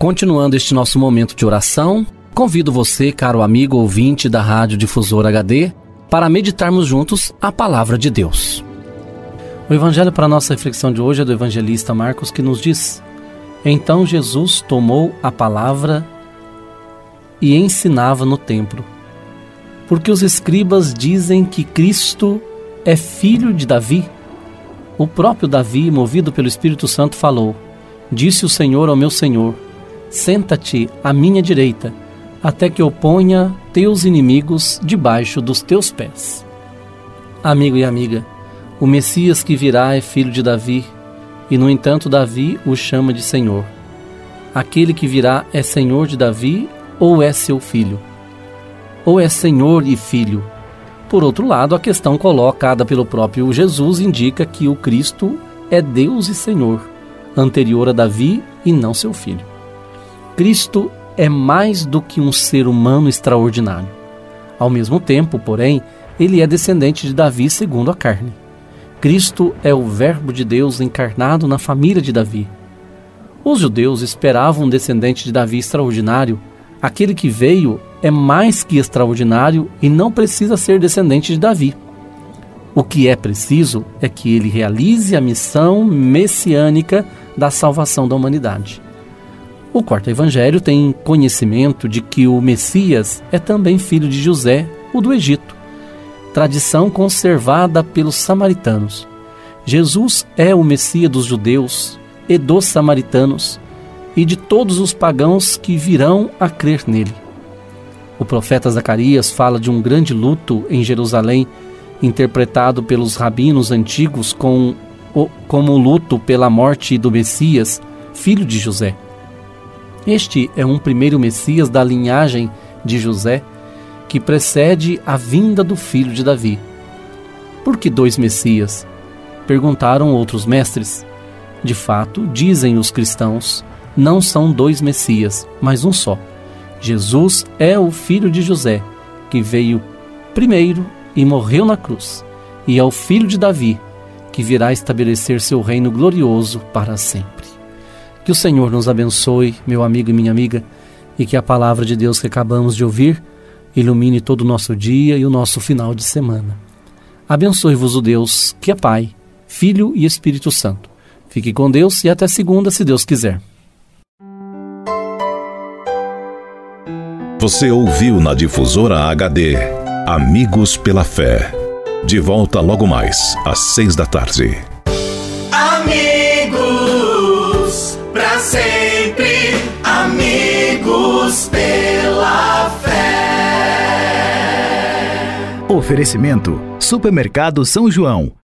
Continuando este nosso momento de oração, convido você, caro amigo ouvinte da Rádio Difusor HD, para meditarmos juntos a palavra de Deus. O evangelho para a nossa reflexão de hoje é do evangelista Marcos que nos diz: Então Jesus tomou a palavra e ensinava no templo. Porque os escribas dizem que Cristo é filho de Davi. O próprio Davi, movido pelo Espírito Santo, falou: Disse o Senhor ao meu Senhor: Senta-te à minha direita até que eu ponha teus inimigos debaixo dos teus pés. Amigo e amiga, o Messias que virá é filho de Davi, e no entanto Davi o chama de Senhor. Aquele que virá é Senhor de Davi ou é seu filho? Ou é Senhor e filho? Por outro lado, a questão colocada pelo próprio Jesus indica que o Cristo é Deus e Senhor, anterior a Davi e não seu filho. Cristo é mais do que um ser humano extraordinário. Ao mesmo tempo, porém, ele é descendente de Davi segundo a carne. Cristo é o Verbo de Deus encarnado na família de Davi. Os judeus esperavam um descendente de Davi extraordinário. Aquele que veio é mais que extraordinário e não precisa ser descendente de Davi. O que é preciso é que ele realize a missão messiânica da salvação da humanidade. O quarto evangelho tem conhecimento de que o Messias é também filho de José, o do Egito, tradição conservada pelos samaritanos. Jesus é o Messias dos judeus e dos samaritanos e de todos os pagãos que virão a crer nele. O profeta Zacarias fala de um grande luto em Jerusalém, interpretado pelos rabinos antigos com, como luto pela morte do Messias, filho de José. Este é um primeiro Messias da linhagem de José que precede a vinda do filho de Davi. Por que dois Messias? Perguntaram outros mestres. De fato, dizem os cristãos, não são dois Messias, mas um só. Jesus é o filho de José, que veio primeiro e morreu na cruz, e é o filho de Davi, que virá estabelecer seu reino glorioso para sempre. Que o Senhor nos abençoe, meu amigo e minha amiga, e que a palavra de Deus que acabamos de ouvir ilumine todo o nosso dia e o nosso final de semana. Abençoe-vos o Deus que é Pai, Filho e Espírito Santo. Fique com Deus e até segunda, se Deus quiser. Você ouviu na difusora HD Amigos pela Fé. De volta logo mais, às seis da tarde. Oferecimento: Supermercado São João.